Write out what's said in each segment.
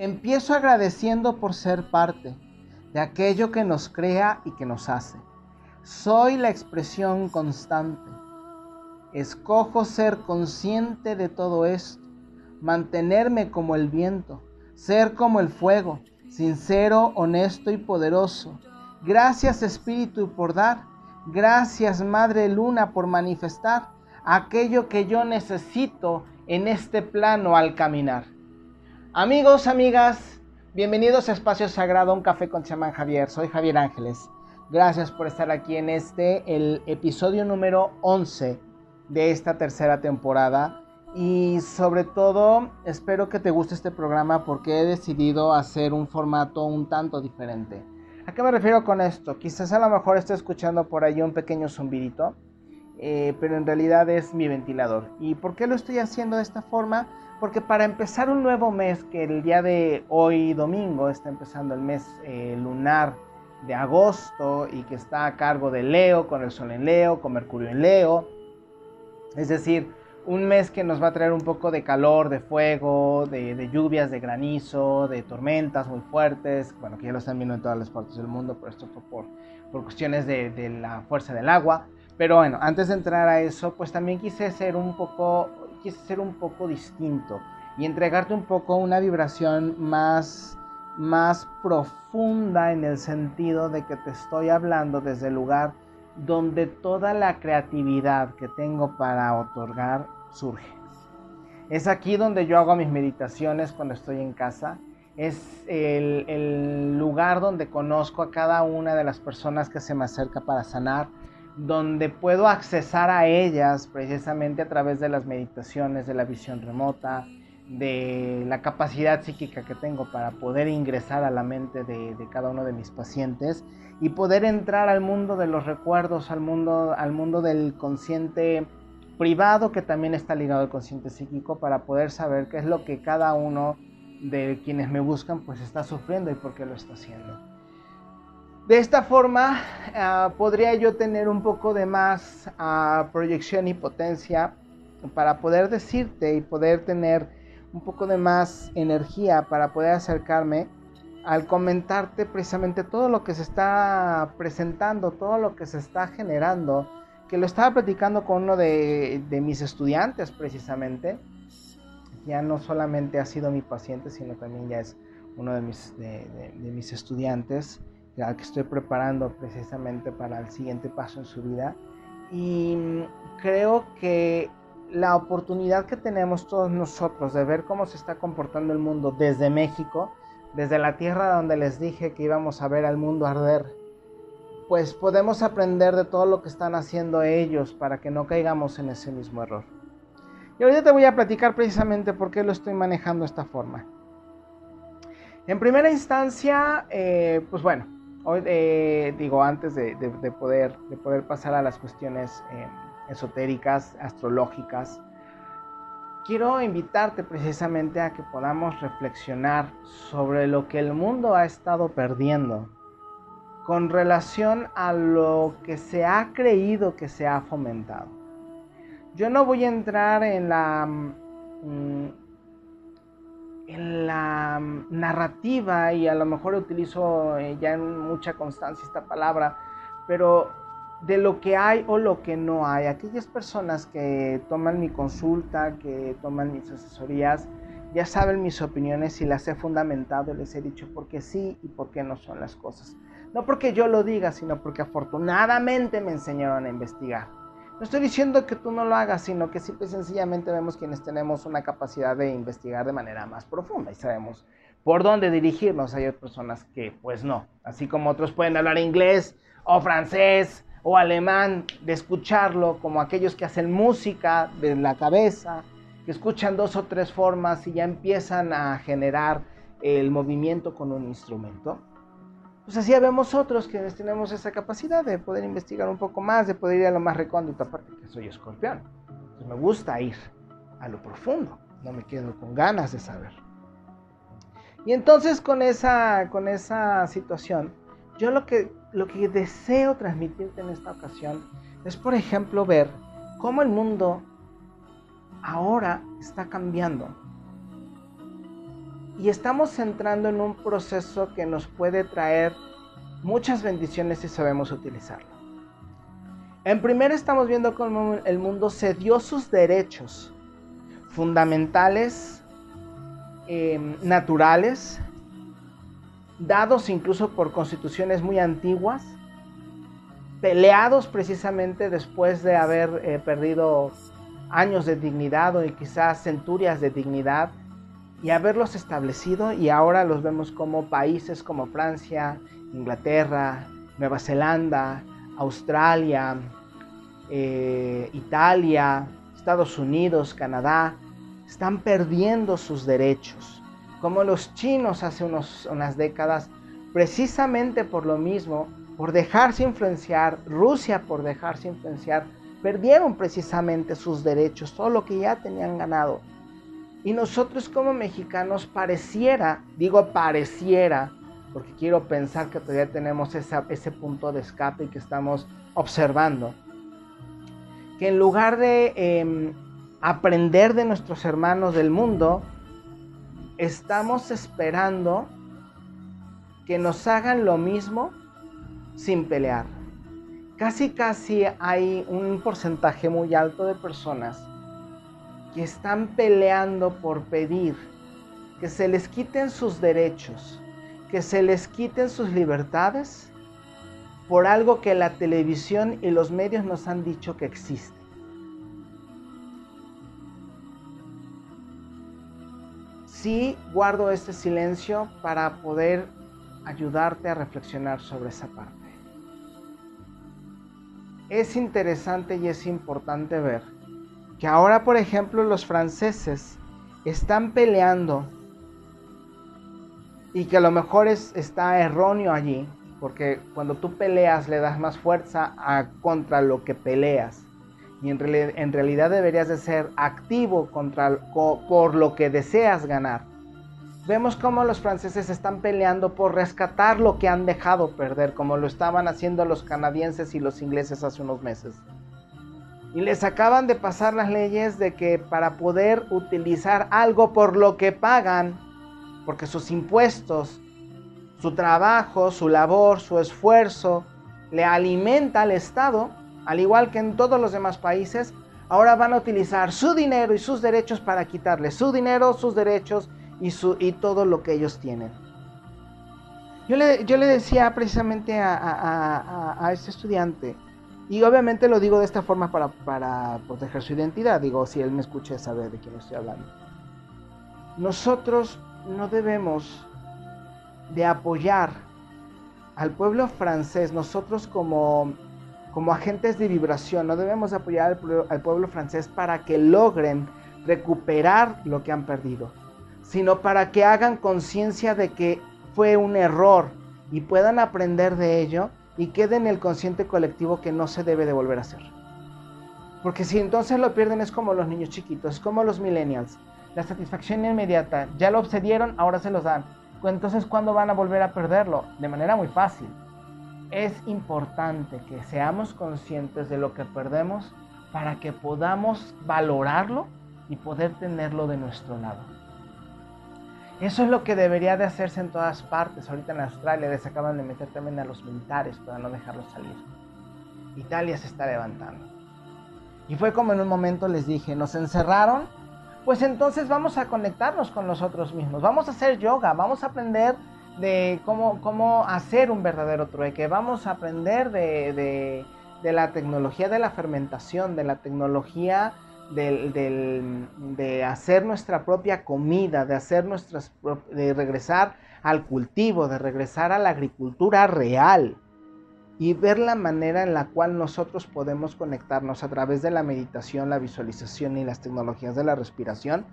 Empiezo agradeciendo por ser parte de aquello que nos crea y que nos hace. Soy la expresión constante. Escojo ser consciente de todo esto, mantenerme como el viento, ser como el fuego, sincero, honesto y poderoso. Gracias Espíritu por dar, gracias Madre Luna por manifestar aquello que yo necesito en este plano al caminar. Amigos, amigas, bienvenidos a Espacio Sagrado, un café con chamán Javier. Soy Javier Ángeles. Gracias por estar aquí en este, el episodio número 11 de esta tercera temporada. Y sobre todo, espero que te guste este programa porque he decidido hacer un formato un tanto diferente. ¿A qué me refiero con esto? Quizás a lo mejor esté escuchando por ahí un pequeño zumbidito, eh, pero en realidad es mi ventilador. ¿Y por qué lo estoy haciendo de esta forma? Porque para empezar un nuevo mes, que el día de hoy domingo está empezando el mes eh, lunar de agosto y que está a cargo de Leo, con el Sol en Leo, con Mercurio en Leo, es decir, un mes que nos va a traer un poco de calor, de fuego, de, lluvias, de granizo, de tormentas muy fuertes, bueno, que ya lo están viendo en todas las partes del mundo, pero esto fue por, por cuestiones de, de la fuerza del agua. Pero bueno, antes de entrar a eso, pues también quise ser un poco quise ser un poco distinto y entregarte un poco una vibración más, más profunda en el sentido de que te estoy hablando desde el lugar donde toda la creatividad que tengo para otorgar surge. Es aquí donde yo hago mis meditaciones cuando estoy en casa. Es el, el lugar donde conozco a cada una de las personas que se me acerca para sanar donde puedo accesar a ellas precisamente a través de las meditaciones, de la visión remota, de la capacidad psíquica que tengo para poder ingresar a la mente de, cada uno de mis pacientes y poder entrar al mundo de los recuerdos, al mundo, al mundo del consciente privado que también está ligado al consciente psíquico para poder saber qué es lo que cada uno de quienes me buscan pues está sufriendo y por qué lo está haciendo. De esta forma ah, podría yo tener un poco de más ah, proyección y potencia para poder decirte y poder tener un poco de más energía para poder acercarme al comentarte precisamente todo lo que se está presentando, todo lo que se está generando, que lo estaba platicando con uno de, mis estudiantes precisamente, ya no solamente ha sido mi paciente, sino también ya es uno de mis, de mis estudiantes que estoy preparando precisamente para el siguiente paso en su vida. Y creo que la oportunidad que tenemos todos nosotros de ver cómo se está comportando el mundo desde México, desde la tierra donde les dije que íbamos a ver al mundo arder, pues podemos aprender de todo lo que están haciendo ellos para que no caigamos en ese mismo error. Y ahorita te voy a platicar precisamente por qué lo estoy manejando de esta forma. En primera instancia, eh, pues bueno, Hoy eh, digo, antes de, poder, de poder pasar a las cuestiones eh, esotéricas, astrológicas, quiero invitarte precisamente a que podamos reflexionar sobre lo que el mundo ha estado perdiendo con relación a lo que se ha creído que se ha fomentado. Yo no voy a entrar en la mm, en la mm, narrativa, y a lo mejor utilizo eh, ya en mucha constancia esta palabra, pero de lo que hay o lo que no hay. Aquellas personas que toman mi consulta, que toman mis asesorías, ya saben mis opiniones y las he fundamentado les he dicho por qué sí y por qué no son las cosas. No porque yo lo diga, sino porque afortunadamente me enseñaron a investigar. No estoy diciendo que tú no lo hagas, sino que simple y sencillamente vemos quienes tenemos una capacidad de investigar de manera más profunda y sabemos por dónde dirigirnos. Hay otras personas que pues no, así como otros pueden hablar inglés o francés o alemán, de escucharlo, como aquellos que hacen música de la cabeza, que escuchan dos o tres formas y ya empiezan a generar el movimiento con un instrumento pues así vemos otros que tenemos esa capacidad de poder investigar un poco más, de poder ir a lo más recóndito, aparte que soy escorpión. Me gusta ir a lo profundo, no me quedo con ganas de saber. Y entonces con esa, con esa situación, yo lo que, lo que deseo transmitirte en esta ocasión es, por ejemplo, ver cómo el mundo ahora está cambiando y estamos entrando en un proceso que nos puede traer muchas bendiciones si sabemos utilizarlo. En primera estamos viendo cómo el mundo cedió sus derechos fundamentales, em, naturales, dados incluso por constituciones muy antiguas, peleados precisamente después de haber eh, perdido años de dignidad o quizás centurias de dignidad y haberlos establecido y ahora los vemos como países como Francia, Inglaterra, Nueva Zelanda, Australia, eh, Italia, Estados Unidos, Canadá, están perdiendo sus derechos, como los chinos hace unas décadas, precisamente por lo mismo, por dejarse influenciar, Rusia por dejarse influenciar, perdieron precisamente sus derechos, todo lo que ya tenían ganado. Y nosotros como mexicanos pareciera, digo pareciera, porque quiero pensar que todavía tenemos ese punto de escape y que estamos observando, que en lugar de em, aprender de nuestros hermanos del mundo, estamos esperando que nos hagan lo mismo sin pelear. Casi, casi hay un porcentaje muy alto de personas que están peleando por pedir que se les quiten sus derechos, que se les quiten sus libertades por algo que la televisión y los medios nos han dicho que existe. Sí guardo este silencio para poder ayudarte a reflexionar sobre esa parte. Es interesante y es importante ver que ahora, por ejemplo, los franceses están peleando y que a lo mejor es, está erróneo allí, porque cuando tú peleas le das más fuerza a, contra lo que peleas. Y en, realidad deberías de ser activo contra, por lo que deseas ganar. Vemos cómo los franceses están peleando por rescatar lo que han dejado perder, como lo estaban haciendo los canadienses y los ingleses hace unos meses. Y les acaban de pasar las leyes de que para poder utilizar algo por lo que pagan, porque sus impuestos, su trabajo, su labor, su esfuerzo, le alimenta al Estado, al igual que en todos los demás países, ahora van a utilizar su dinero y sus derechos para quitarle su dinero, sus derechos y, su, y todo lo que ellos tienen. Yo le, yo le decía precisamente a, a, a este estudiante, y obviamente lo digo de esta forma para, para proteger su identidad. Digo, si él me escucha, sabe de quién estoy hablando. Nosotros no debemos de apoyar al pueblo francés, nosotros como, como agentes de vibración, no debemos apoyar al, al pueblo francés para que logren recuperar lo que han perdido, sino para que hagan conciencia de que fue un error y puedan aprender de ello y quede en el consciente colectivo que no se debe de volver a hacer. Porque si entonces lo pierden es como los niños chiquitos, es como los millennials. La satisfacción inmediata, ya lo obsedieron, ahora se los dan. Entonces, ¿cuándo van a volver a perderlo? De manera muy fácil. Es importante que seamos conscientes de lo que perdemos para que podamos valorarlo y poder tenerlo de nuestro lado. Eso es lo que debería de hacerse en todas partes. Ahorita en Australia les acaban de meter también a los militares para no dejarlos salir. Italia se está levantando. Y fue como en un momento les dije, nos encerraron, pues entonces vamos a conectarnos con nosotros mismos. Vamos a hacer yoga, vamos a aprender de cómo, cómo hacer un verdadero trueque, vamos a aprender de, de la tecnología de la fermentación, de la tecnología de hacer nuestra propia comida, de hacer nuestras de regresar al cultivo, de regresar a la agricultura real y ver la manera en la cual nosotros podemos conectarnos a través de la meditación, la visualización y las tecnologías de la respiración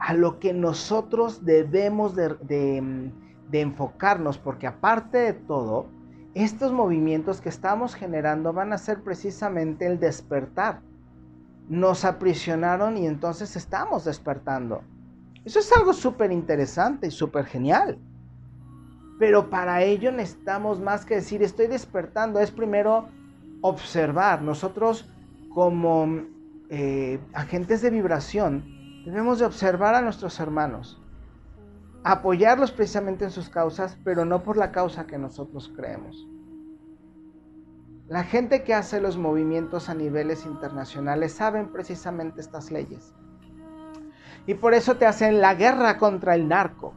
a lo que nosotros debemos de, enfocarnos, porque aparte de todo, estos movimientos que estamos generando van a ser precisamente el despertar nos aprisionaron y entonces estamos despertando. Eso es algo súper interesante y súper genial. Pero para ello necesitamos más que decir estoy despertando, es primero observar. Nosotros como eh, agentes de vibración debemos de observar a nuestros hermanos apoyarlos precisamente en sus causas, pero no por la causa que nosotros creemos. La gente que hace los movimientos a niveles internacionales saben precisamente estas leyes. Y por eso te hacen la guerra contra el narco,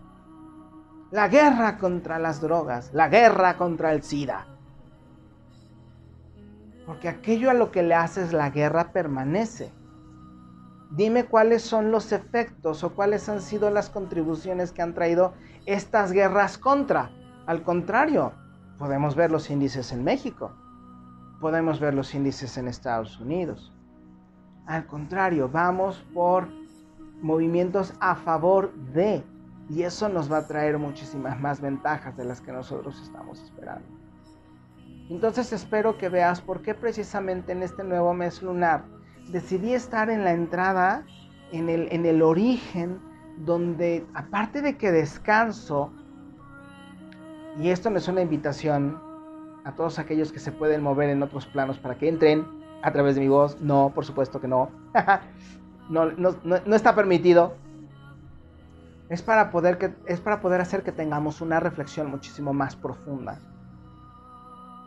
la guerra contra las drogas, la guerra contra el SIDA. Porque aquello a lo que le haces la guerra permanece. Dime cuáles son los efectos o cuáles han sido las contribuciones que han traído estas guerras contra. Al contrario, podemos ver los índices en México, podemos ver los índices en Estados Unidos. Al contrario, vamos por movimientos a favor de, y eso nos va a traer muchísimas más ventajas de las que nosotros estamos esperando. Entonces espero que veas por qué precisamente en este nuevo mes lunar decidí estar en la entrada, en el, en el origen, donde aparte de que descanso, y esto no es una invitación a todos aquellos que se pueden mover en otros planos para que entren a través de mi voz, no, por supuesto que no, no, no, no, está permitido. Es para, poder que, es para poder hacer que tengamos una reflexión muchísimo más profunda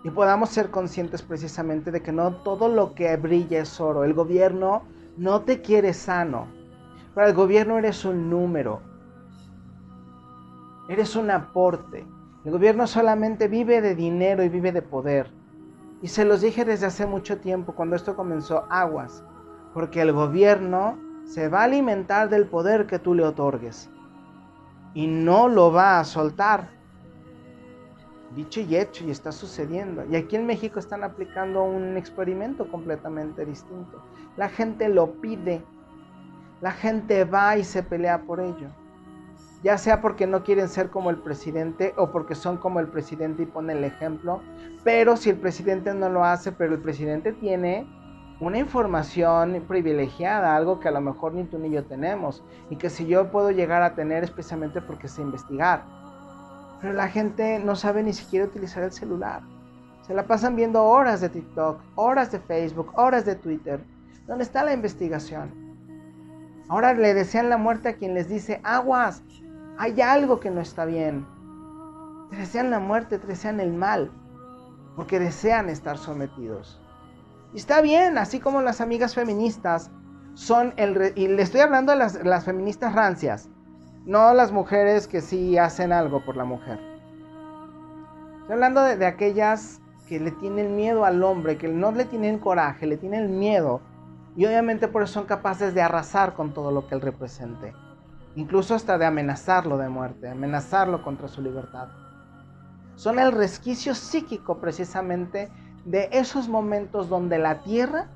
y podamos ser conscientes precisamente de que no todo lo que brilla es oro. El gobierno no te quiere sano. Para el gobierno eres un número. Eres un aporte. El gobierno solamente vive de dinero y vive de poder. Y se los dije desde hace mucho tiempo, cuando esto comenzó, aguas. Porque el gobierno se va a alimentar del poder que tú le otorgues. Y no lo va a soltar dicho y hecho y está sucediendo. Y aquí en México están aplicando un experimento completamente distinto. La gente lo pide, la gente va y se pelea por ello. Ya sea porque no quieren ser como el presidente o porque son como el presidente y ponen el ejemplo. Pero si el presidente no lo hace, pero el presidente tiene una información privilegiada, algo que a lo mejor ni tú ni yo tenemos. Y que si yo puedo llegar a tener especialmente porque sé investigar pero la gente no sabe ni siquiera utilizar el celular. Se la pasan viendo horas de TikTok, horas de Facebook, horas de Twitter. ¿Dónde está la investigación? Ahora le desean la muerte a quien les dice, aguas, hay algo que no está bien. Te desean la muerte, te desean el mal, porque desean estar sometidos. Y está bien, así como las amigas feministas son el... y le estoy hablando a las, las feministas rancias, no las mujeres que sí hacen algo por la mujer. Estoy hablando de, aquellas que le tienen miedo al hombre, que no le tienen coraje, le tienen miedo. Y obviamente por eso son capaces de arrasar con todo lo que él represente. Incluso hasta de amenazarlo de muerte, amenazarlo contra su libertad. Son el resquicio psíquico precisamente de esos momentos donde la tierra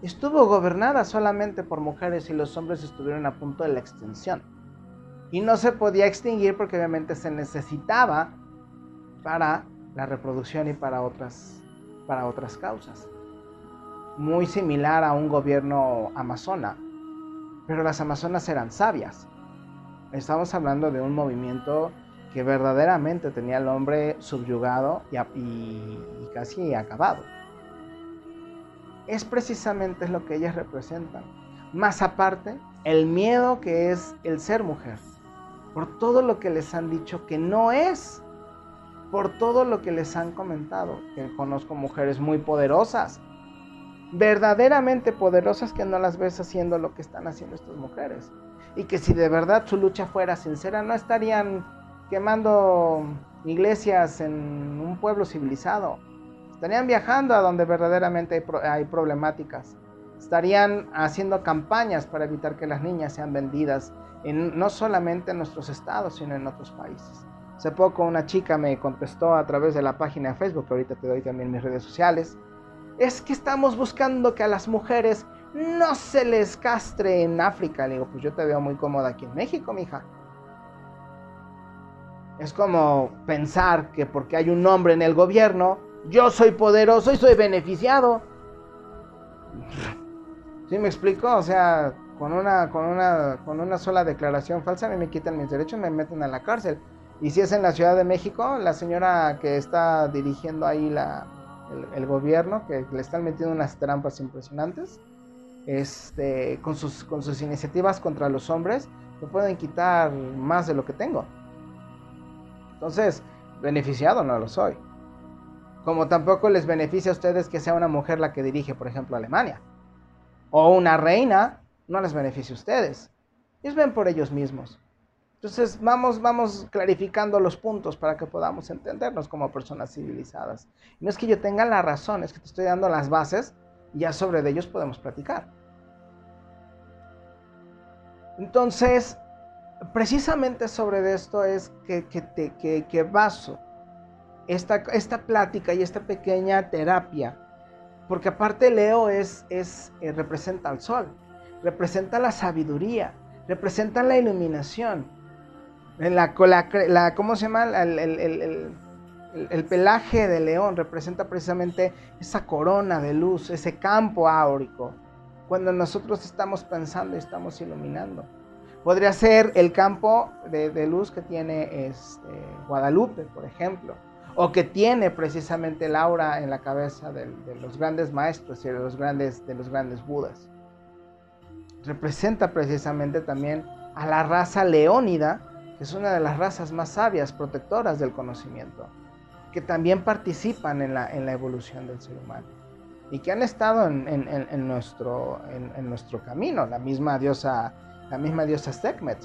estuvo gobernada solamente por mujeres y los hombres estuvieron a punto de la extinción y no se podía extinguir porque obviamente se necesitaba para la reproducción y para otras, para otras causas. Muy similar a un gobierno amazona, pero las amazonas eran sabias. Estamos hablando de un movimiento que verdaderamente tenía al hombre subyugado y, y casi acabado. Es precisamente lo que ellas representan. Más aparte, el miedo que es el ser mujer por todo lo que les han dicho que no es, por todo lo que les han comentado, que conozco mujeres muy poderosas, verdaderamente poderosas que no las ves haciendo lo que están haciendo estas mujeres. Y que si de verdad su lucha fuera sincera, no estarían quemando iglesias en un pueblo civilizado. Estarían viajando a donde verdaderamente hay, hay problemáticas. Estarían haciendo campañas para evitar que las niñas sean vendidas no solamente en nuestros estados, sino en otros países. Hace poco una chica me contestó a través de la página de Facebook, que ahorita te doy también mis redes sociales, es que estamos buscando que a las mujeres no se les castre en África. Le digo, pues yo te veo muy cómoda aquí en México, mija. Es como pensar que porque hay un hombre en el gobierno, yo soy poderoso y soy beneficiado. ¿Sí me explico? O sea, con una, con una, con una sola declaración falsa, me quitan mis derechos, me meten a la cárcel. Y si es en la Ciudad de México, la señora que está dirigiendo ahí la, el, gobierno, que le están metiendo unas trampas impresionantes, este, con, sus, iniciativas contra los hombres, me pueden quitar más de lo que tengo. Entonces, beneficiado no lo soy. Como tampoco les beneficia a ustedes que sea una mujer la que dirige, por ejemplo, Alemania. O una reina, no les beneficia a ustedes. Ellos ven por ellos mismos. Entonces vamos, vamos clarificando los puntos para que podamos entendernos como personas civilizadas. no es que yo tenga la razón, es que te estoy dando las bases y ya sobre ellos podemos platicar. Entonces, precisamente sobre esto es que, que, que, baso esta, esta, plática y esta pequeña terapia, porque aparte Leo es, es eh, representa al sol, representa la sabiduría, representa la iluminación. La, la, ¿Cómo se llama? El, el, el, pelaje de león representa precisamente esa corona de luz, ese campo áurico, cuando nosotros estamos pensando y estamos iluminando. Podría ser el campo de, luz que tiene este, Guadalupe, por ejemplo, o que tiene precisamente Laura en la cabeza de, los grandes maestros y de los grandes, de grandes budas. Representa precisamente también a la raza leónida, que es una de las razas más sabias, protectoras del conocimiento, que también participan en la evolución del ser humano y que han estado en, nuestro camino. La misma diosa la misma diosa Sekhmet.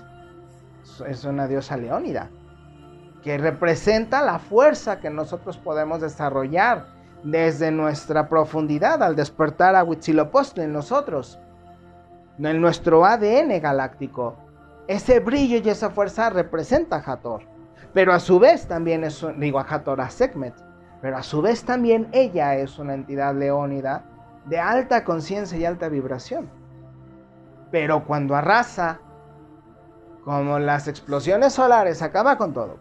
Es una diosa leónida, que representa la fuerza que nosotros podemos desarrollar desde nuestra profundidad al despertar a Huitzilopochtli en nosotros, en nuestro ADN galáctico. Ese brillo y esa fuerza representa a Hathor, pero a su vez también es, digo a Hathor, a Sekhmet, pero a su vez también ella es una entidad leónida de alta conciencia y alta vibración. Pero cuando arrasa, como las explosiones solares, acaba con todo.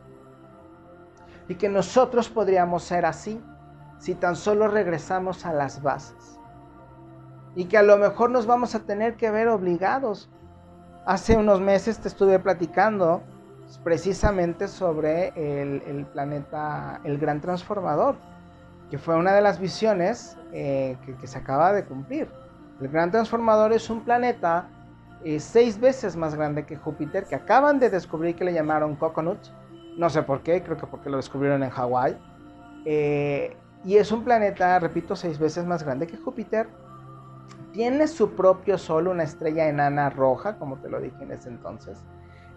Y que nosotros podríamos ser así si tan solo regresamos a las bases. Y que a lo mejor nos vamos a tener que ver obligados. Hace unos meses te estuve platicando precisamente sobre el, planeta, el gran transformador, que fue una de las visiones eh, que, se acaba de cumplir. El gran transformador es un planeta seis veces más grande que Júpiter, que acaban de descubrir que le llamaron Coconut. No sé por qué, creo que porque lo descubrieron en Hawái. Eh, y es un planeta, repito, seis veces más grande que Júpiter. Tiene su propio Sol, una estrella enana roja, como te lo dije en ese entonces.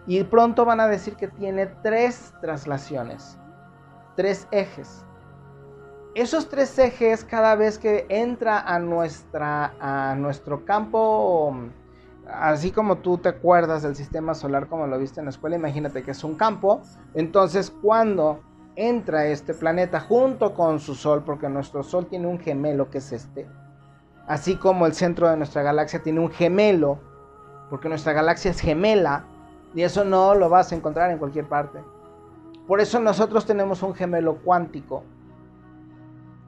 Y pronto van a decir que tiene tres traslaciones, tres ejes. Esos tres ejes, cada vez que entra a, nuestra, a nuestro campo así como tú te acuerdas del sistema solar como lo viste en la escuela, imagínate que es un campo. Entonces, cuando entra este planeta junto con su Sol, porque nuestro Sol tiene un gemelo que es este, así como el centro de nuestra galaxia tiene un gemelo, porque nuestra galaxia es gemela, y eso no lo vas a encontrar en cualquier parte. Por eso nosotros tenemos un gemelo cuántico,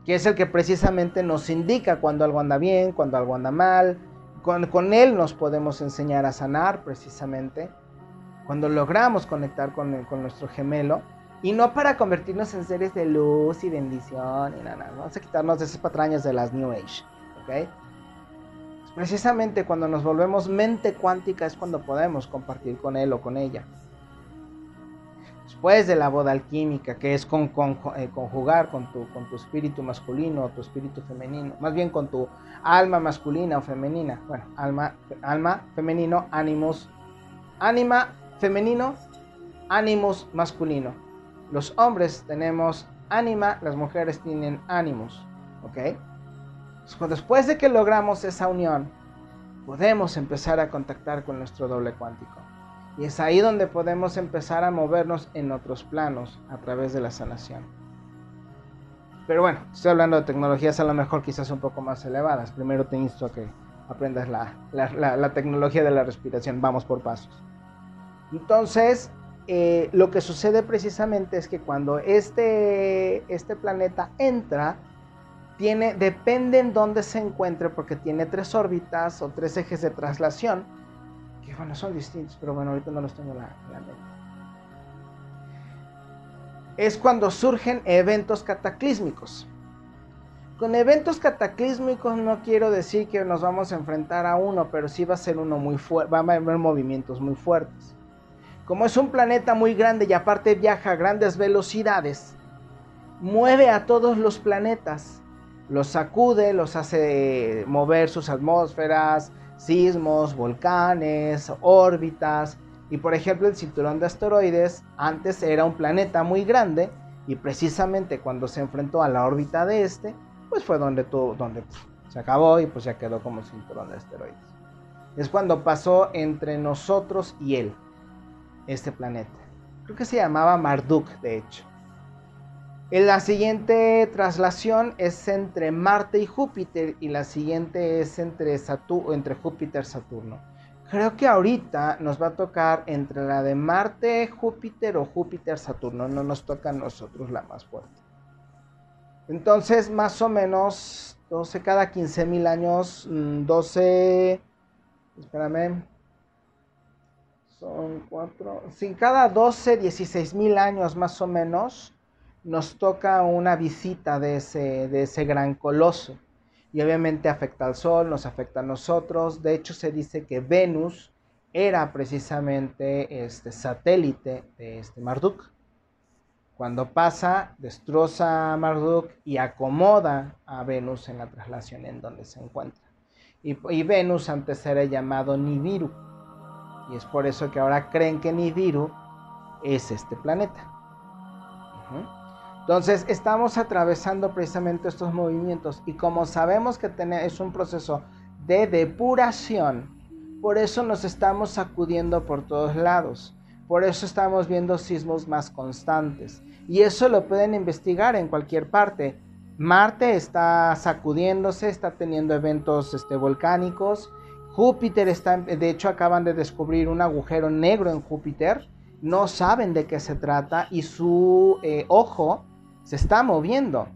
que es el que precisamente nos indica cuando algo anda bien, cuando algo anda mal, con, Él nos podemos enseñar a sanar precisamente cuando logramos conectar con, con, nuestro gemelo y no para convertirnos en seres de luz y bendición y nada, vamos a quitarnos de esas patrañas de las New Age, ¿ok? Precisamente cuando nos volvemos mente cuántica es cuando podemos compartir con Él o con ella después de la boda alquímica, que es eh, conjugar con tu, con tu espíritu masculino o tu espíritu femenino, más bien con tu alma masculina o femenina. Bueno, alma, alma femenino, ánimos, ánima femenino, ánimos masculino. Los hombres tenemos ánima, las mujeres tienen ánimos, ¿ok? Después de que logramos esa unión, podemos empezar a contactar con nuestro doble cuántico. Y es ahí donde podemos empezar a movernos en otros planos a través de la sanación. Pero bueno, estoy hablando de tecnologías a lo mejor quizás un poco más elevadas. Primero te insto a que aprendas la, tecnología de la respiración. Vamos por pasos. Entonces, eh, lo que sucede precisamente es que cuando este, este planeta entra, depende en dónde se encuentre, porque tiene tres órbitas o tres ejes de traslación bueno, son distintos, pero bueno, ahorita no los tengo la, la mente. Es cuando surgen eventos cataclísmicos. Con eventos cataclísmicos no quiero decir que nos vamos a enfrentar a uno, pero sí va a ser uno muy fuerte, va a haber movimientos muy fuertes. como es un planeta muy grande y aparte viaja a grandes velocidades, mueve a todos los planetas, los sacude, los hace mover sus atmósferas, sismos, volcanes, órbitas. Y por ejemplo el cinturón de asteroides antes era un planeta muy grande y precisamente cuando se enfrentó a la órbita de este, pues fue donde, donde se acabó y pues ya quedó como cinturón de asteroides. Es cuando pasó entre nosotros y él, este planeta. Creo que se llamaba Marduk, de hecho. La siguiente traslación es entre Marte y Júpiter y la siguiente es entre, entre Júpiter y Saturno. Creo que ahorita nos va a tocar entre la de Marte, Júpiter o Júpiter, Saturno. No nos toca a nosotros la más fuerte. Entonces, más o menos 12 cada 15 mil años, 12, mm, espérame, son 4, sí, cada 12, 16 mil años más o menos nos toca una visita de ese, de ese gran coloso. Y obviamente afecta al Sol, nos afecta a nosotros. De hecho, se dice que Venus era precisamente este satélite de este Marduk. Cuando pasa, destroza a Marduk y acomoda a Venus en la traslación en donde se encuentra. Y, Venus antes era llamado Nibiru. Y es por eso que ahora creen que Nibiru es este planeta. Entonces estamos atravesando precisamente estos movimientos y como sabemos que es un proceso de depuración, por eso nos estamos sacudiendo por todos lados, por eso estamos viendo sismos más constantes y eso lo pueden investigar en cualquier parte. Marte está sacudiéndose, está teniendo eventos este, volcánicos. Júpiter está, de hecho acaban de descubrir un agujero negro en Júpiter. No saben de qué se trata y su eh, ojo se está moviendo.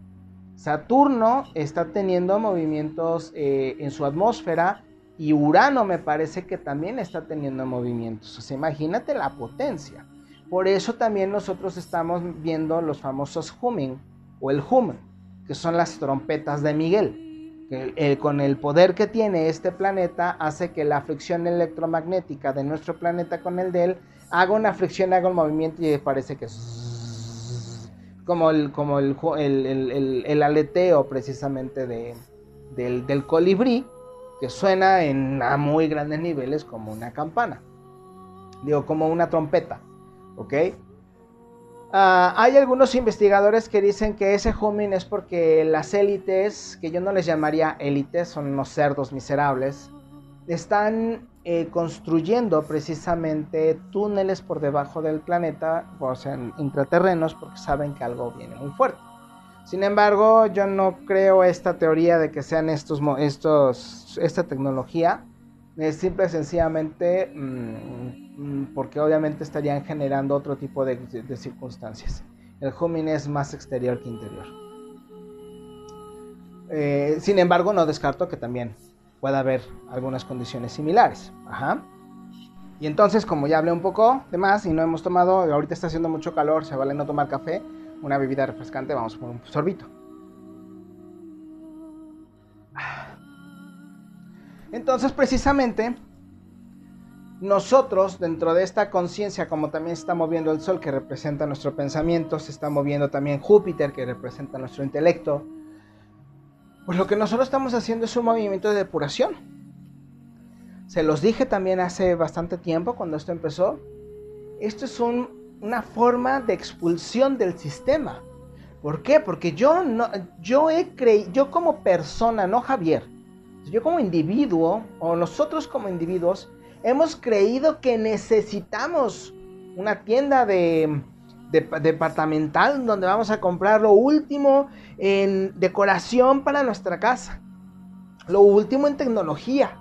Saturno está teniendo movimientos eh, en su atmósfera y Urano me parece que también está teniendo movimientos. Imagínate la potencia. Por eso también nosotros estamos viendo los famosos humming o el hum, que son las trompetas de Miguel. Con el poder que tiene este planeta hace que la fricción electromagnética de nuestro planeta con el de él haga una fricción, haga un movimiento y parece que como el, como el, el, aleteo precisamente de, del, colibrí, que suena en a muy grandes niveles como una campana, digo, como una trompeta, ¿ok? Ah, hay algunos investigadores que dicen que ese humming es porque las élites, que yo no les llamaría élites, son unos cerdos miserables, están eh, construyendo precisamente túneles por debajo del planeta, o sea, intraterrenos, porque saben que algo viene muy fuerte. Sin embargo, yo no creo esta teoría de que sean estos, estos esta tecnología. Es simple y sencillamente mm, mm, porque obviamente estarían generando otro tipo de, circunstancias. El humming es más exterior que interior. Eh, sin embargo, no descarto que también puede haber algunas condiciones similares. Ajá. Y entonces, como ya hablé un poco de más y no hemos tomado, ahorita está haciendo mucho calor, se vale no tomar café, una bebida refrescante, vamos por un sorbito. Entonces, precisamente, nosotros, dentro de esta conciencia, como también se está moviendo el Sol, que representa nuestro pensamiento, se está moviendo también Júpiter, que representa nuestro intelecto, pues lo que nosotros estamos haciendo es un movimiento de depuración. Se los dije también hace bastante tiempo cuando esto empezó. Esto es una forma de expulsión del sistema. ¿Por qué? Porque yo no, yo he creído, yo como persona, no Javier, yo como individuo o nosotros como individuos hemos creído que necesitamos una tienda de departamental donde vamos a comprar lo último en decoración para nuestra casa, lo último en tecnología.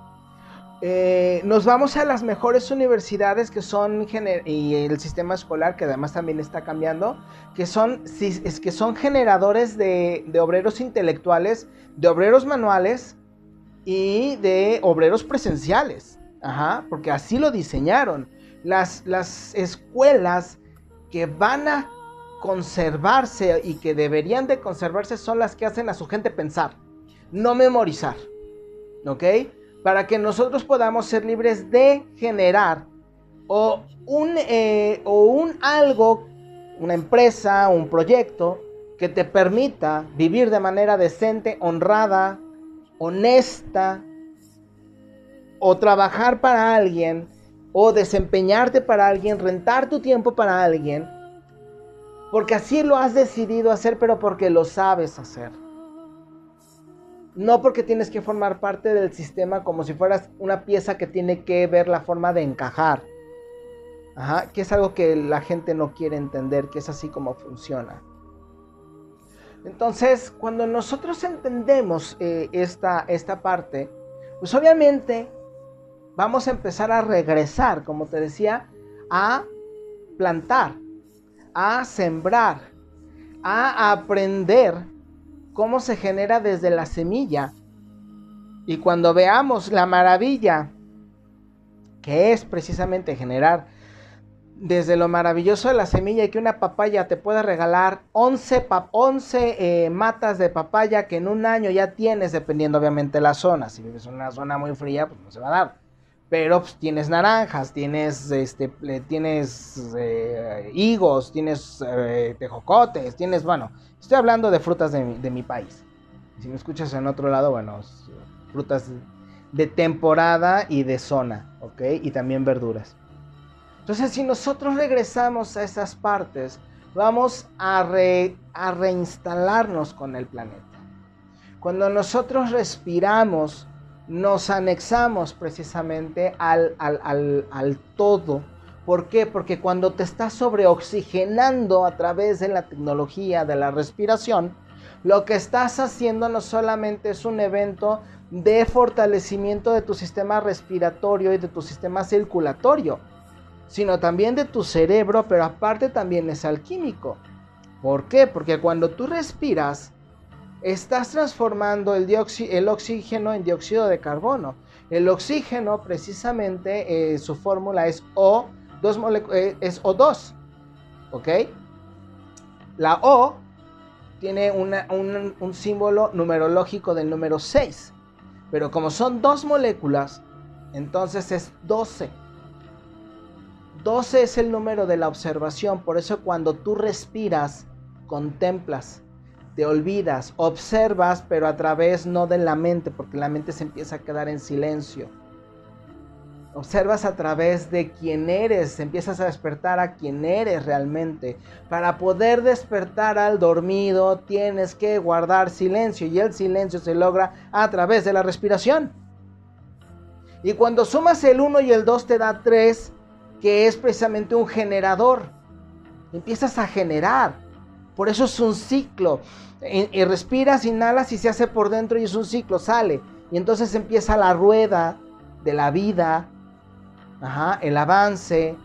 Eh, nos vamos a las mejores universidades que son y el sistema escolar que además también está cambiando, que son, es que son generadores de, obreros intelectuales, de obreros manuales y de obreros presenciales. porque así lo diseñaron. Las, las escuelas que van a conservarse y que deberían de conservarse son las que hacen a su gente pensar, no memorizar. ¿Ok? Para que nosotros podamos ser libres de generar o un, eh, o un algo, una empresa, un proyecto que te permita vivir de manera decente, honrada, honesta, o trabajar para alguien, o desempeñarte para alguien, rentar tu tiempo para alguien, porque así lo has decidido hacer, pero porque lo sabes hacer. No porque tienes que formar parte del sistema como si fueras una pieza que tiene que ver la forma de encajar. Ajá, que es algo que la gente no quiere entender, que es así como funciona. Entonces, cuando nosotros entendemos eh, esta, esta parte, pues obviamente vamos a empezar a regresar, como te decía, a plantar, a sembrar, a aprender cómo se genera desde la semilla. Y cuando veamos la maravilla que es precisamente generar desde lo maravilloso de la semilla y que una papaya te pueda regalar 11, 11 eh, matas de papaya que en un año ya tienes, dependiendo obviamente la zona. Si vives en una zona muy fría, pues no se va a dar. Pero pues, tienes naranjas, tienes, este, tienes eh, higos, tienes eh, tejocotes, tienes, bueno, Estoy hablando de frutas de mi, país. Si me escuchas en otro lado, bueno, frutas de temporada y de zona, ¿ok? Y también verduras. Entonces, si nosotros regresamos a esas partes, vamos a, reinstalarnos con el planeta. Cuando nosotros respiramos, nos anexamos precisamente al, al todo ¿Por qué? Porque cuando te estás sobreoxigenando a través de la tecnología de la respiración, lo que estás haciendo no solamente es un evento de fortalecimiento de tu sistema respiratorio y de tu sistema circulatorio, sino también de tu cerebro, pero aparte también es alquímico. ¿Por qué? Porque cuando tú respiras, estás transformando el, oxígeno en dióxido de carbono. El oxígeno, precisamente, eh, su fórmula es O dos eh, es O2. ¿Ok? La O tiene un, un símbolo numerológico del número 6. Pero como son dos moléculas, entonces es 12. 12 es el número de la observación. Por eso cuando tú respiras, contemplas, te olvidas, observas, pero a través no de la mente, porque la mente se empieza a quedar en silencio observas a través de quién eres, empiezas a despertar a quién eres realmente. Para poder despertar al dormido tienes que guardar silencio y el silencio se logra a través de la respiración. Y cuando sumas el 1 y el 2 te da 3, que es precisamente un generador. Empiezas a generar. Por eso es un ciclo. Y respiras, inhalas y se hace por dentro y es un ciclo, sale. Y entonces empieza la rueda de la vida, el avance.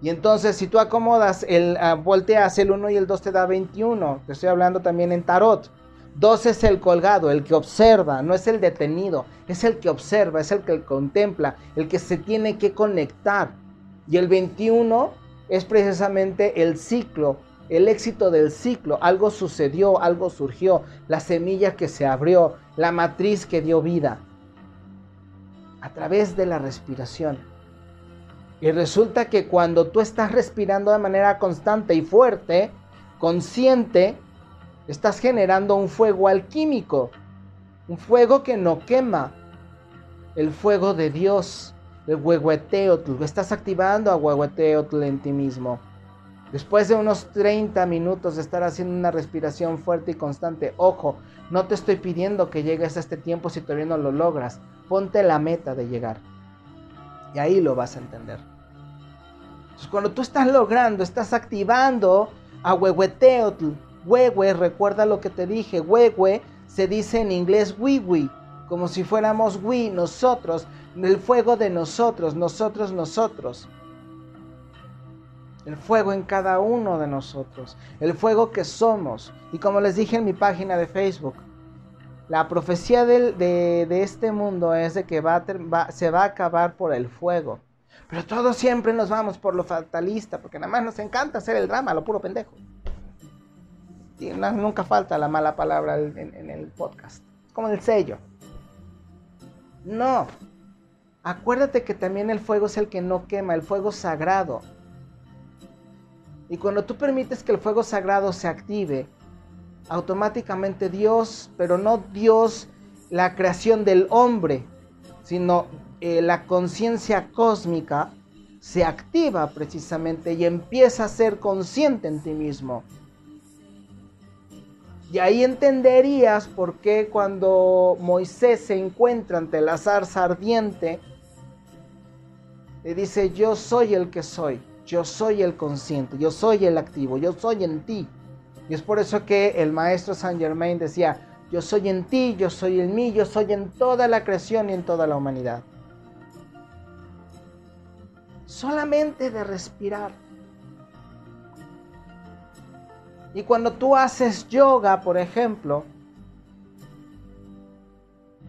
Y entonces si tú acomodas, el, ah, volteas el 1 y el 2 te da 21. Te estoy hablando también en tarot. 2 es el colgado, el que observa, no es el detenido, es el que observa, es el que contempla, el que se tiene que conectar. Y el 21 es precisamente el ciclo, el éxito del ciclo. Algo sucedió, algo surgió, la semilla que se abrió, la matriz que dio vida a través de la respiración. Y resulta que cuando tú estás respirando de manera constante y fuerte, consciente, estás generando un fuego alquímico, un fuego que no quema, el fuego de Dios, el huehueteotl, estás activando a huehueteotl en ti mismo. Después de unos 30 minutos de estar haciendo una respiración fuerte y constante, ojo, no te estoy pidiendo que llegues a este tiempo si todavía no lo logras. Ponte la meta de llegar. Y ahí lo vas a entender. Entonces, cuando tú estás logrando, estás activando a huehueteotl. Huehue, recuerda lo que te dije. Huehue se dice en inglés wiwi, como si fuéramos we, nosotros, el fuego de nosotros, nosotros, nosotros el fuego en cada uno de nosotros, el fuego que somos. Y como les dije en mi página de Facebook, la profecía de, este mundo es de que va, se va a acabar por el fuego. Pero todos siempre nos vamos por lo fatalista, porque nada más nos encanta hacer el drama, lo puro pendejo. Y nunca falta la mala palabra en, en el podcast. Como el sello. No. acuérdate que también el fuego es el que no quema, el fuego sagrado. Y cuando tú permites que el fuego sagrado se active, automáticamente Dios, pero no Dios la creación del hombre, sino eh, la conciencia cósmica, se activa precisamente y empieza a ser consciente en ti mismo. Y ahí entenderías por qué cuando Moisés se encuentra ante la zarza ardiente, le dice, yo soy el que soy, yo soy el consciente, yo soy el activo, yo soy en ti. Y es por eso que el maestro Saint Germain decía, yo soy en ti, yo soy en mí, yo soy en toda la creación y en toda la humanidad. Solamente de respirar Y cuando tú haces yoga, por ejemplo,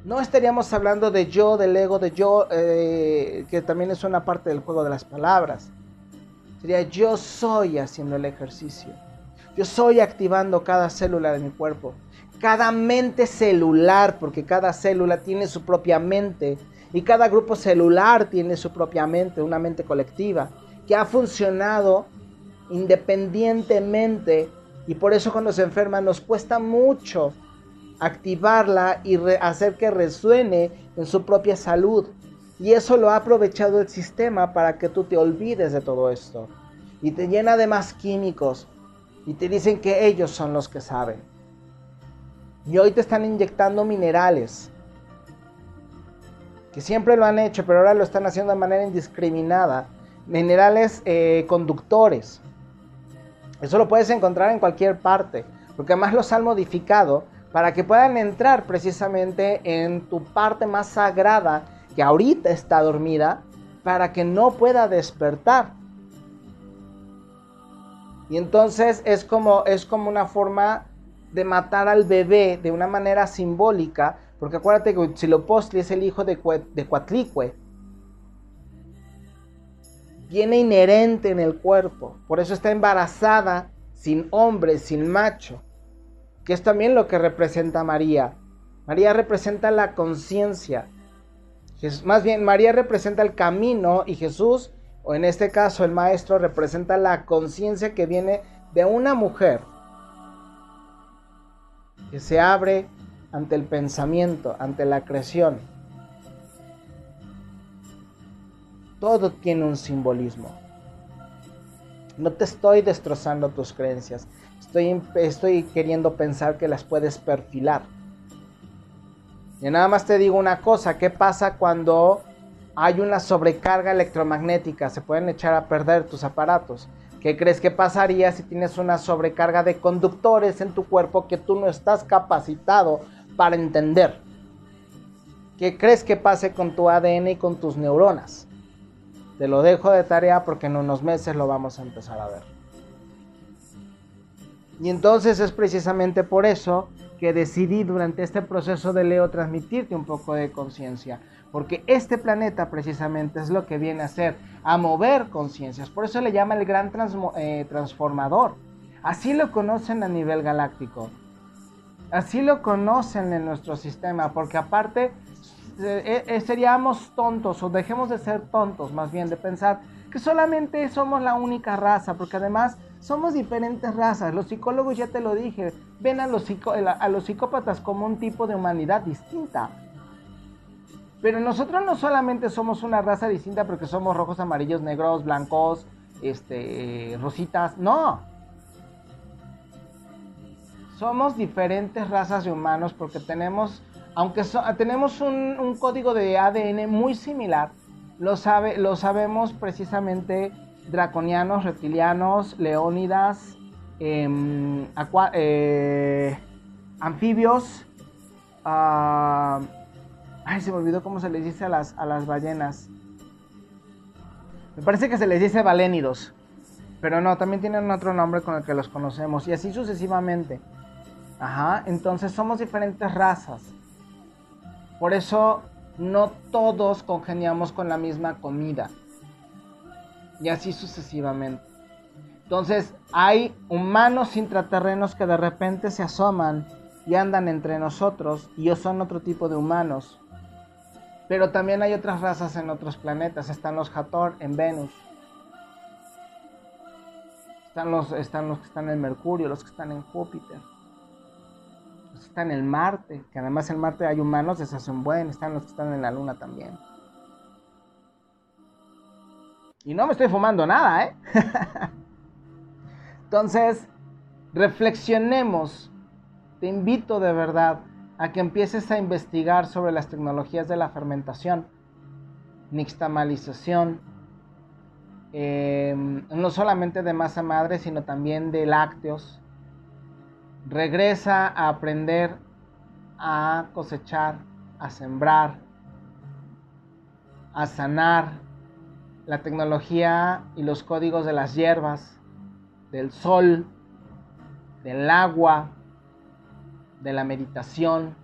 no estaríamos hablando de yo, del ego, de yo, eh, que también es una parte del juego de las palabras. Sería yo soy haciendo el ejercicio. Yo soy activando cada célula de mi cuerpo. Cada mente celular, porque cada célula tiene su propia mente. Y cada grupo celular tiene su propia mente, una mente colectiva, que ha funcionado independientemente y por eso cuando se enferma nos cuesta mucho activarla y hacer que resuene en su propia salud. Y eso lo ha aprovechado el sistema para que tú te olvides de todo esto. Y te llena de más químicos. Y te dicen que ellos son los que saben. Y hoy te están inyectando minerales. Que siempre lo han hecho, pero ahora lo están haciendo de manera indiscriminada. Minerales eh, conductores. Eso lo puedes encontrar en cualquier parte, porque además los han modificado para que puedan entrar precisamente en tu parte más sagrada, que ahorita está dormida, para que no pueda despertar. Y entonces es como, es como una forma de matar al bebé de una manera simbólica, porque acuérdate que Huitzilopochtli es el hijo de, de viene inherente en el cuerpo. Por eso está embarazada sin hombre, sin macho. Que es también lo que representa María. María representa la conciencia. Más bien, María representa el camino y Jesús, o en este caso el Maestro, representa la conciencia que viene de una mujer que se abre ante el pensamiento, ante la creación. Todo tiene un simbolismo. No te estoy destrozando tus creencias. Estoy, estoy queriendo pensar que las puedes perfilar. Y nada más te digo una cosa, ¿qué pasa cuando hay una sobrecarga electromagnética? Se pueden echar a perder tus aparatos. ¿Qué crees que pasaría si tienes una sobrecarga de conductores en tu cuerpo que tú no estás capacitado para entender? ¿Qué crees que pase con tu ADN y con tus neuronas? Te lo dejo de tarea porque en unos meses lo vamos a empezar a ver. Y entonces es precisamente por eso que decidí durante este proceso de Leo transmitirte un poco de conciencia. Porque este planeta precisamente es lo que viene a hacer, a mover conciencias. Por eso le llama el gran eh, transformador. Así lo conocen a nivel galáctico. Así lo conocen en nuestro sistema. Porque aparte eh, eh, seríamos tontos o dejemos de ser tontos más bien de pensar que solamente somos la única raza, porque además somos diferentes razas. Los psicólogos, ya te lo dije, ven a los, a los psicópatas como un tipo de humanidad distinta. Pero nosotros no solamente somos una raza distinta porque somos rojos, amarillos, negros, blancos, este, rositas, no. Somos diferentes razas de humanos porque tenemos aunque tenemos un, código de ADN muy similar, lo, sabe, lo sabemos precisamente draconianos, reptilianos, leónidas, em, eh, anfibios. Ah, ay, se me olvidó cómo se les dice a las, a las ballenas. Me parece que se les dice balénidos. Pero no, también tienen otro nombre con el que los conocemos. Y así sucesivamente. Ajá, entonces somos diferentes razas. Por eso no todos congeniamos con la misma comida. Y así sucesivamente. Entonces hay humanos intraterrenos que de repente se asoman y andan entre nosotros y son otro tipo de humanos. Pero también hay otras razas en otros planetas. Están los Hathor en Venus. Están los, están los que están en Mercurio, los que están en Júpiter. Los que están en Marte, que además en Marte hay humanos, se hacen buen. Están los que están en la Luna también. Y no me estoy fumando nada, ¿eh? Entonces, reflexionemos. Te invito de verdad a que empieces a investigar sobre las tecnologías de la fermentación, nixtamalización, em, no solamente de masa madre, sino también de lácteos. Regresa a aprender a cosechar, a sembrar, a sanar la tecnología y los códigos de las hierbas, del sol, del agua, de la meditación,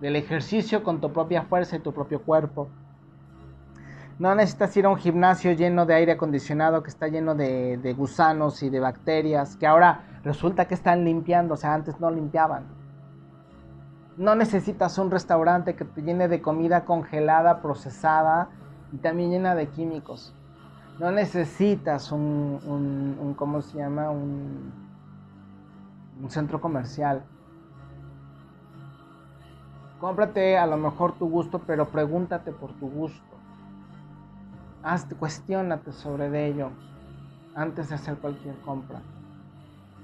del ejercicio con tu propia fuerza y tu propio cuerpo. No necesitas ir a un gimnasio lleno de aire acondicionado que está lleno de, gusanos y de bacterias, que ahora resulta que están limpiando, o sea, antes no limpiaban. No necesitas un restaurante que te llene de comida congelada, procesada y también llena de químicos. No necesitas un, un ¿cómo se llama? Un, un centro comercial. Cómprate a lo mejor tu gusto, pero pregúntate por tu gusto. Hazte, cuestionate sobre ello antes de hacer cualquier compra.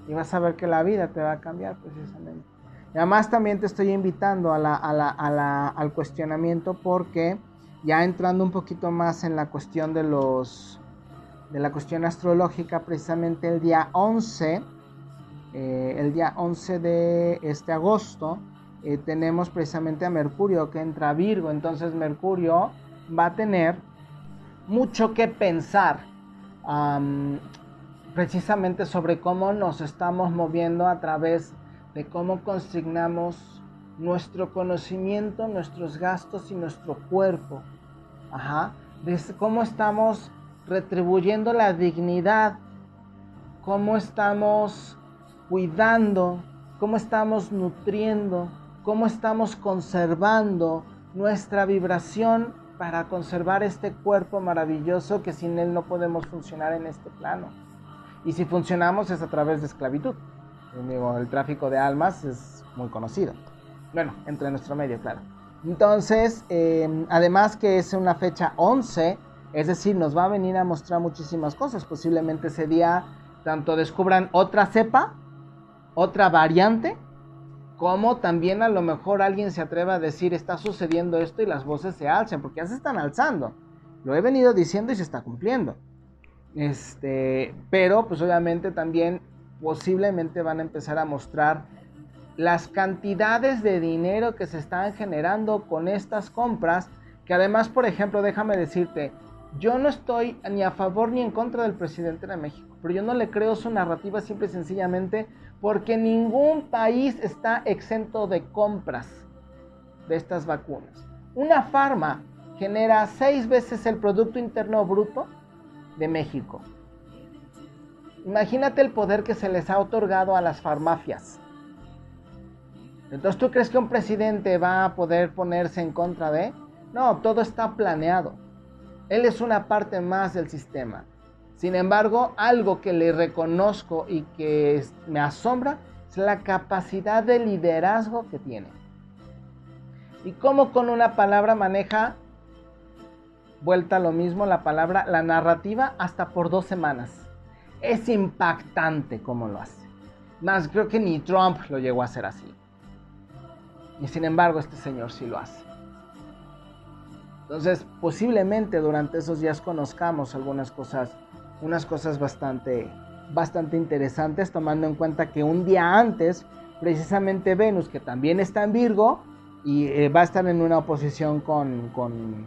Y vas a ver que la vida te va a cambiar precisamente. Y además también te estoy invitando a la, a al cuestionamiento porque ya entrando un poquito más en la cuestión de los de la cuestión astrológica, precisamente el día 11 eh, el día 11 de este agosto eh, tenemos precisamente a Mercurio que entra a Virgo, entonces Mercurio va a tener mucho que pensar precisamente sobre cómo nos estamos moviendo a través de cómo consignamos nuestro conocimiento, nuestros gastos y nuestro cuerpo. Ajá. De cómo estamos retribuyendo la dignidad, cómo estamos cuidando, cómo estamos nutriendo, cómo estamos conservando nuestra vibración para conservar este cuerpo maravilloso que sin él no podemos funcionar en este plano. Y si funcionamos es a través de esclavitud. El tráfico de almas es muy conocido. Bueno, entre nuestro medio, claro. Entonces, em, además que es una fecha 11, es decir, nos va a venir a mostrar muchísimas cosas. Posiblemente ese día tanto descubran otra cepa otra variante, como también a lo mejor alguien se atreva a decir está sucediendo esto y las voces se alzan, porque ya se están alzando. Lo he venido diciendo y se está cumpliendo. Este, pero pues obviamente también posiblemente van a empezar a mostrar las cantidades de dinero que se están generando con estas compras, que además, por ejemplo, déjame decirte, yo no estoy ni a favor ni en contra del presidente de México, pero yo no le creo su narrativa simple y sencillamente porque ningún país está exento de compras de estas vacunas. Una farma genera seis veces el Producto Interno Bruto de México. Imagínate el poder que se les ha otorgado a las farmacias. Entonces, ¿tú crees que un presidente va a poder ponerse en contra de? No, todo está planeado. Él es una parte más del sistema. Sin embargo, algo que le reconozco y que me asombra es la capacidad de liderazgo que tiene. Y cómo con una palabra maneja, vuelta a lo mismo, la palabra, la narrativa hasta por dos semanas. Es impactante cómo lo hace. Más creo que ni Trump lo llegó a hacer así. Y sin embargo, este señor sí lo hace. Entonces, posiblemente durante esos días conozcamos algunas cosas unas cosas bastante, bastante interesantes, tomando en cuenta que un día antes, precisamente Venus, que también está en Virgo, y eh, va a estar en una oposición con, con,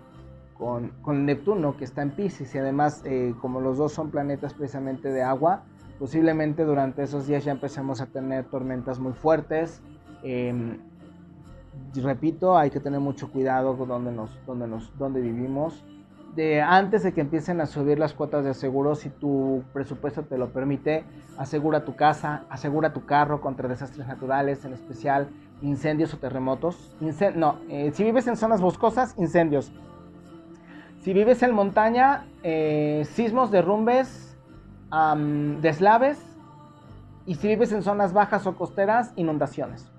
con, Neptuno, que está en Pisces, y además, eh, como los dos son planetas precisamente de agua, posiblemente durante esos días ya empecemos a tener tormentas muy fuertes. Em, repito, hay que tener mucho cuidado donde, nos, donde, nos, donde vivimos de antes de que empiecen a subir las cuotas de seguro, si tu presupuesto te lo permite, asegura tu casa, asegura tu carro contra desastres naturales, en especial incendios o terremotos. no, eh, si vives en zonas boscosas, incendios. Si vives en montaña, eh, sismos, derrumbes, deslaves. Y si vives en zonas bajas o costeras, inundaciones.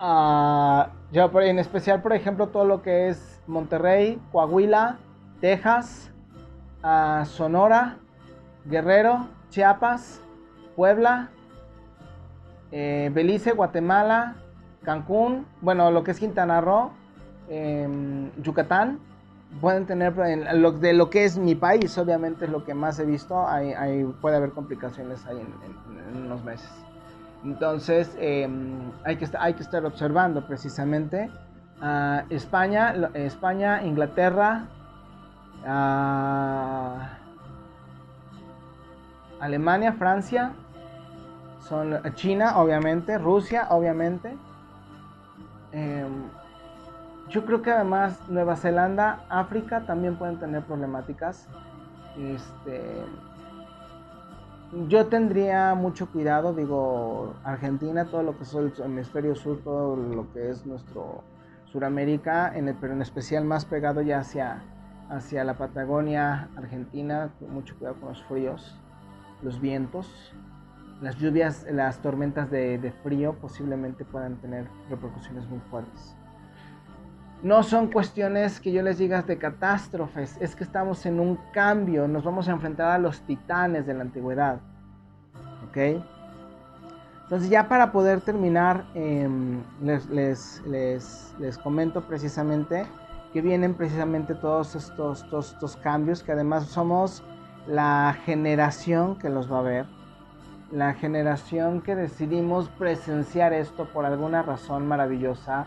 Uh, yo en especial, por ejemplo, todo lo que es Monterrey, Coahuila, Texas, ah, Sonora, Guerrero, Chiapas, Puebla, eh, Belice, Guatemala, Cancún, bueno, lo que es Quintana Roo, em, Yucatán, pueden tener, de lo que es mi país, obviamente es lo que más he visto, hay, puede haber complicaciones ahí en, unos meses. Entonces, em, hay, que, hay que estar observando precisamente. Ah, España, España, Inglaterra, Alemania, Francia, son eh, China, obviamente, Rusia, obviamente. Em, yo creo que además Nueva Zelanda, África también pueden tener problemáticas. Este, yo tendría mucho cuidado, digo, Argentina, todo lo que es el hemisferio sur, todo lo que es nuestro Suramérica, en el, pero en especial más pegado ya hacia, hacia la Patagonia, Argentina, mucho cuidado con los fríos, los vientos las lluvias, las tormentas de, frío posiblemente puedan tener repercusiones muy fuertes. No son cuestiones que yo les diga de catástrofes, es que estamos en un cambio, nos vamos a enfrentar a los titanes de la antigüedad. ¿Ok? Entonces ya para poder terminar, em, les, les, les, les, comento precisamente que vienen precisamente todos estos, estos, estos cambios, que además somos la generación que los va a ver la generación que decidimos presenciar esto por alguna razón maravillosa,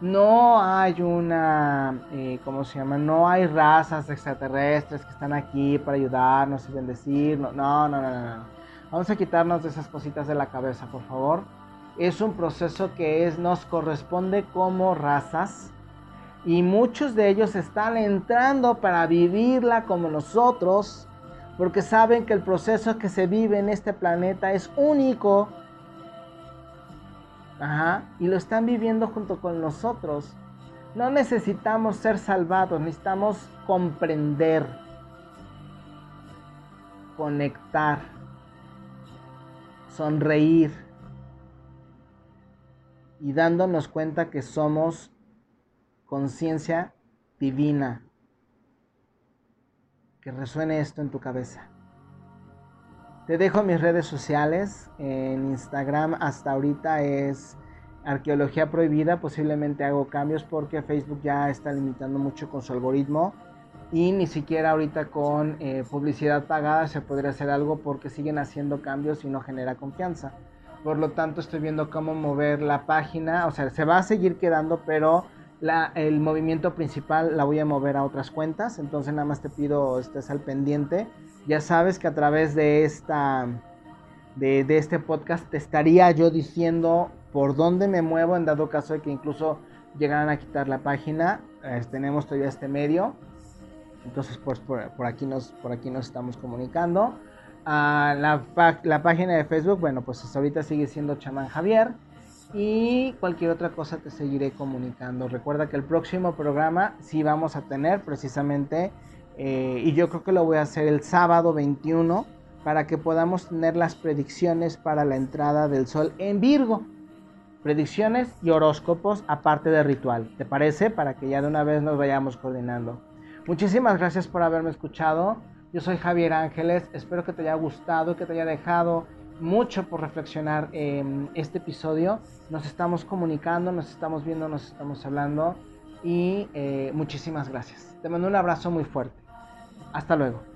no hay una, eh, ¿cómo se llama? No hay razas extraterrestres que están aquí para ayudarnos y bendecirnos. No, no, no, no, no. Vamos a quitarnos de esas cositas de la cabeza, por favor. Es un proceso que es, nos corresponde como razas y muchos de ellos están entrando para vivirla como nosotros porque saben que el proceso que se vive en este planeta es único. Ajá, y lo están viviendo junto con nosotros. No necesitamos ser salvados, necesitamos comprender, conectar, sonreír y dándonos cuenta que somos conciencia divina que resuene esto en tu cabeza. Te dejo mis redes sociales. En Instagram hasta ahorita es Arqueología Prohibida. Posiblemente hago cambios porque Facebook ya está limitando mucho con su algoritmo. Y ni siquiera ahorita con eh, publicidad pagada se podría hacer algo porque siguen haciendo cambios y no genera confianza. Por lo tanto estoy viendo cómo mover la página. O sea, se va a seguir quedando, pero el movimiento principal la voy a mover a otras cuentas, entonces nada más te pido estés al pendiente. Ya sabes que a través de esta de, este podcast te estaría yo diciendo por dónde me muevo en dado caso de que incluso llegaran a quitar la página. tenemos todavía este medio. Entonces pues por, aquí nos por aquí nos estamos comunicando. a la, la página de Facebook, bueno, pues ahorita sigue siendo Chamán Javier y cualquier otra cosa te seguiré comunicando. Recuerda que el próximo programa sí vamos a tener precisamente, eh, y yo creo que lo voy a hacer el sábado 21 para que podamos tener las predicciones para la entrada del sol en Virgo. Predicciones y horóscopos aparte de ritual. ¿Te parece? Para que ya de una vez nos vayamos coordinando. Muchísimas gracias por haberme escuchado. Yo soy Javier Ángeles. Espero que te haya gustado, que te haya dejado mucho por reflexionar en este episodio. Nos estamos comunicando, nos estamos viendo, nos estamos hablando y eh, muchísimas gracias. Te mando un abrazo muy fuerte. Hasta luego.